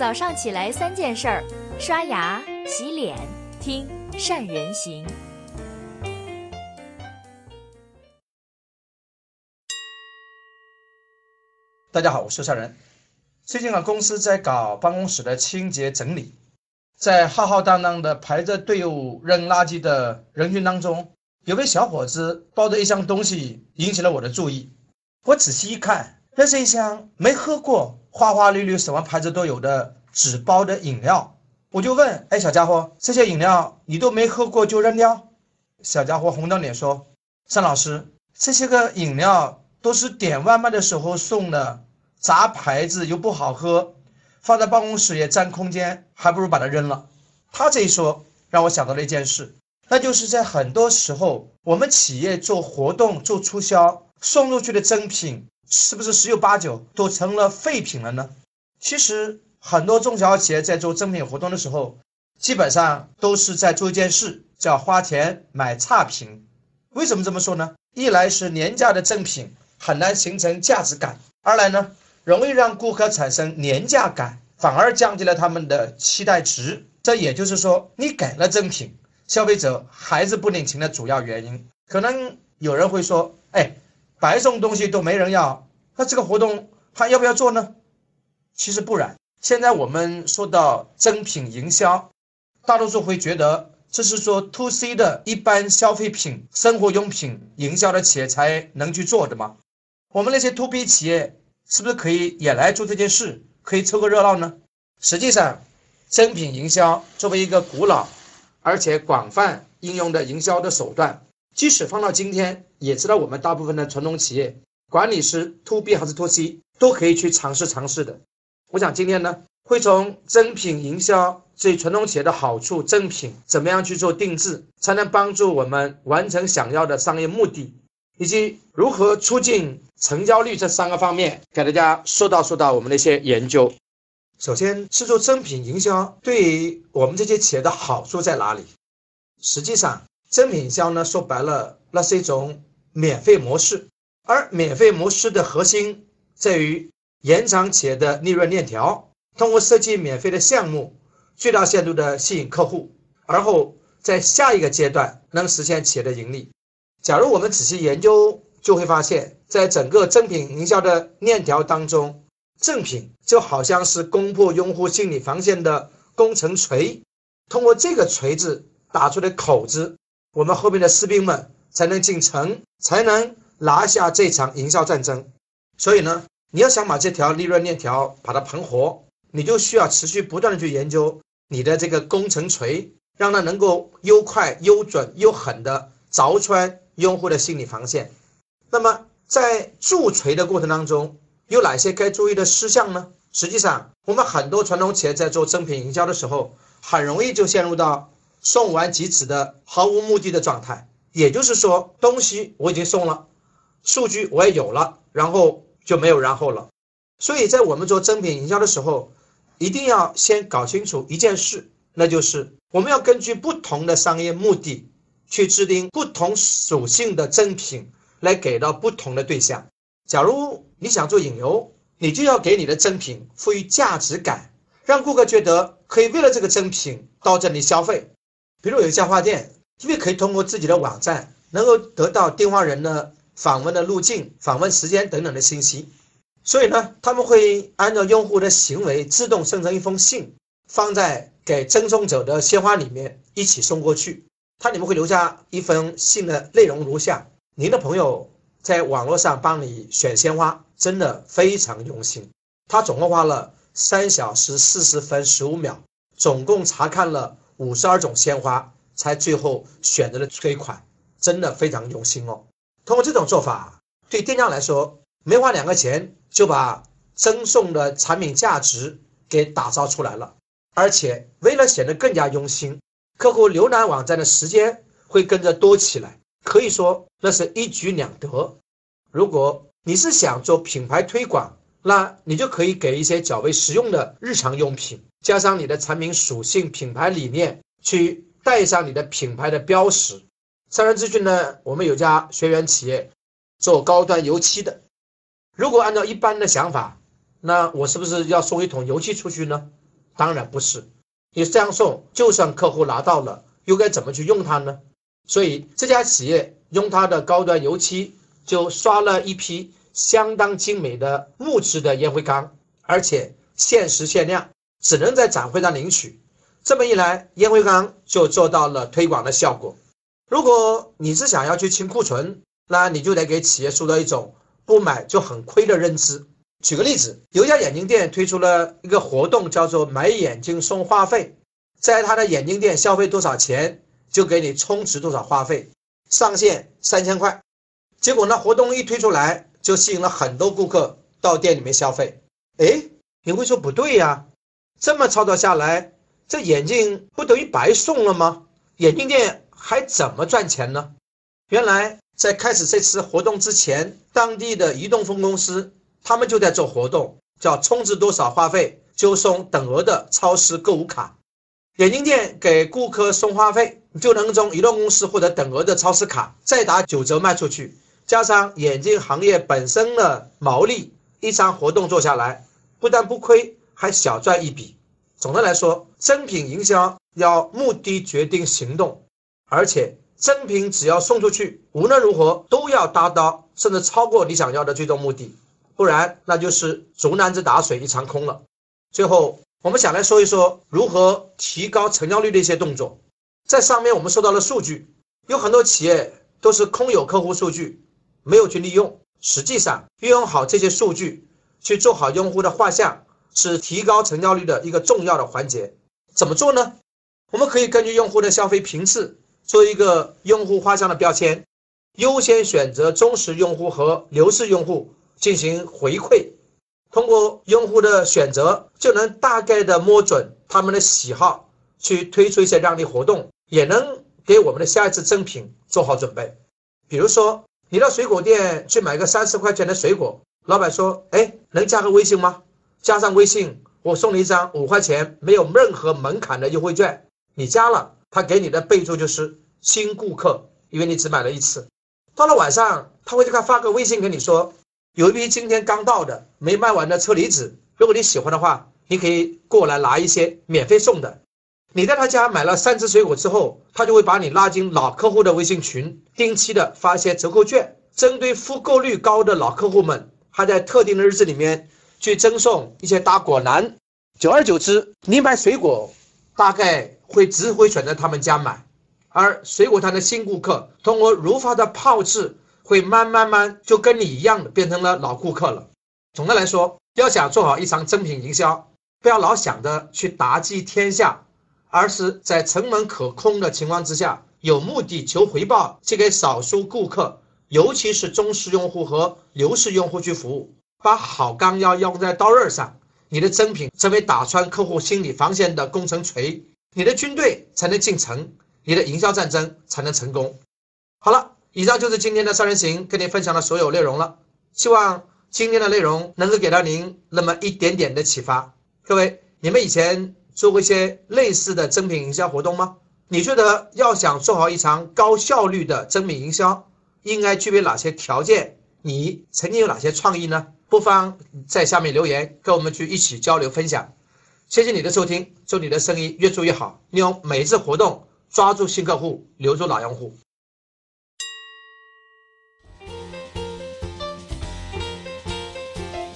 早上起来三件事儿：刷牙、洗脸、听善人行。大家好，我是善人。最近啊，公司在搞办公室的清洁整理，在浩浩荡荡的排着队伍扔垃圾的人群当中，有位小伙子抱着一箱东西引起了我的注意。我仔细一看，那是一箱没喝过、花花绿绿、什么牌子都有的纸包的饮料。我就问：“哎，小家伙，这些饮料你都没喝过就扔掉？”小家伙红着脸说：“单老师，这些个饮料……”都是点外卖的时候送的，杂牌子又不好喝，放在办公室也占空间，还不如把它扔了。他这一说，让我想到了一件事，那就是在很多时候，我们企业做活动、做促销，送出去的赠品，是不是十有八九都成了废品了呢？其实，很多中小企业在做赠品活动的时候，基本上都是在做一件事，叫花钱买差评。为什么这么说呢？一来是廉价的赠品。很难形成价值感。二来呢，容易让顾客产生廉价感，反而降低了他们的期待值。这也就是说，你给了赠品，消费者还是不领情的主要原因。可能有人会说：“哎，白送东西都没人要，那这个活动还要不要做呢？”其实不然。现在我们说到赠品营销，大多数会觉得这是说 to C 的一般消费品、生活用品营销的企业才能去做的吗？我们那些 to B 企业是不是可以也来做这件事，可以凑个热闹呢？实际上，真品营销作为一个古老而且广泛应用的营销的手段，即使放到今天，也知道我们大部分的传统企业管理是 to B 还是 to C，都可以去尝试尝试的。我想今天呢，会从真品营销对传统企业的好处，真品怎么样去做定制，才能帮助我们完成想要的商业目的。以及如何促进成交率这三个方面，给大家说道说道我们的一些研究。首先是做真品营销，对于我们这些企业的好处在哪里？实际上，真品营销呢，说白了，那是一种免费模式，而免费模式的核心在于延长企业的利润链条，通过设计免费的项目，最大限度的吸引客户，而后在下一个阶段能实现企业的盈利。假如我们仔细研究，就会发现，在整个正品营销的链条当中，正品就好像是攻破用户心理防线的工程锤。通过这个锤子打出的口子，我们后面的士兵们才能进城，才能拿下这场营销战争。所以呢，你要想把这条利润链条把它盘活，你就需要持续不断的去研究你的这个攻城锤，让它能够又快又准又狠的凿穿。用户的心理防线。那么，在铸锤的过程当中，有哪些该注意的事项呢？实际上，我们很多传统企业在做正品营销的时候，很容易就陷入到送完即止的毫无目的的状态。也就是说，东西我已经送了，数据我也有了，然后就没有然后了。所以在我们做正品营销的时候，一定要先搞清楚一件事，那就是我们要根据不同的商业目的。去制定不同属性的赠品，来给到不同的对象。假如你想做引流，你就要给你的赠品赋予价值感，让顾客觉得可以为了这个赠品到这里消费。比如有一家花店，因为可以通过自己的网站能够得到电话人的访问的路径、访问时间等等的信息，所以呢，他们会按照用户的行为自动生成一封信，放在给赠送者的鲜花里面一起送过去。它里面会留下一封信的内容如下：您的朋友在网络上帮你选鲜花，真的非常用心。他总共花了三小时四十分十五秒，总共查看了五十二种鲜花，才最后选择了催款，真的非常用心哦。通过这种做法，对店家来说，没花两个钱就把赠送的产品价值给打造出来了，而且为了显得更加用心。客户浏览网站的时间会跟着多起来，可以说那是一举两得。如果你是想做品牌推广，那你就可以给一些较为实用的日常用品，加上你的产品属性、品牌理念，去带上你的品牌的标识。三人资讯呢，我们有家学员企业做高端油漆的，如果按照一般的想法，那我是不是要送一桶油漆出去呢？当然不是。你这样送，就算客户拿到了，又该怎么去用它呢？所以这家企业用它的高端油漆，就刷了一批相当精美的木质的烟灰缸，而且限时限量，只能在展会上领取。这么一来，烟灰缸就做到了推广的效果。如果你是想要去清库存，那你就得给企业塑造一种不买就很亏的认知。举个例子，有一家眼镜店推出了一个活动，叫做买眼镜送话费，在他的眼镜店消费多少钱，就给你充值多少话费，上限三千块。结果呢，活动一推出来，就吸引了很多顾客到店里面消费。哎，你会说不对呀？这么操作下来，这眼镜不等于白送了吗？眼镜店还怎么赚钱呢？原来在开始这次活动之前，当地的移动分公司。他们就在做活动，叫充值多少话费就送等额的超市购物卡。眼镜店给顾客送话费，就能从移动公司获得等额的超市卡，再打九折卖出去，加上眼镜行业本身的毛利，一场活动做下来，不但不亏，还小赚一笔。总的来说，真品营销要目的决定行动，而且真品只要送出去，无论如何都要达到甚至超过你想要的最终目的。不然，那就是竹篮子打水一场空了。最后，我们想来说一说如何提高成交率的一些动作。在上面我们说到了数据，有很多企业都是空有客户数据，没有去利用。实际上，运用好这些数据去做好用户的画像，是提高成交率的一个重要的环节。怎么做呢？我们可以根据用户的消费频次做一个用户画像的标签，优先选择忠实用户和流失用户。进行回馈，通过用户的选择就能大概的摸准他们的喜好，去推出一些让利活动，也能给我们的下一次赠品做好准备。比如说，你到水果店去买个三十块钱的水果，老板说：“哎，能加个微信吗？加上微信，我送你一张五块钱没有任何门槛的优惠券。你加了，他给你的备注就是新顾客，因为你只买了一次。到了晚上，他会给他发个微信跟你说。”有一批今天刚到的没卖完的车厘子，如果你喜欢的话，你可以过来拿一些免费送的。你在他家买了三只水果之后，他就会把你拉进老客户的微信群，定期的发一些折扣券，针对复购率高的老客户们，还在特定的日子里面去赠送一些大果篮。久而久之，你买水果大概会只会选择他们家买，而水果摊的新顾客通过如法的炮制。会慢慢慢就跟你一样的变成了老顾客了。总的来说，要想做好一场真品营销，不要老想着去打击天下，而是在成本可控的情况之下，有目的求回报，去给少数顾客，尤其是忠实用户和流失用户去服务，把好钢要用在刀刃上，你的真品成为打穿客户心理防线的工程锤，你的军队才能进城，你的营销战争才能成功。好了。以上就是今天的三人行跟您分享的所有内容了，希望今天的内容能够给到您那么一点点的启发。各位，你们以前做过一些类似的真品营销活动吗？你觉得要想做好一场高效率的真品营销，应该具备哪些条件？你曾经有哪些创意呢？不妨在下面留言，跟我们去一起交流分享。谢谢你的收听，祝你的生意越做越好，利用每一次活动抓住新客户，留住老用户。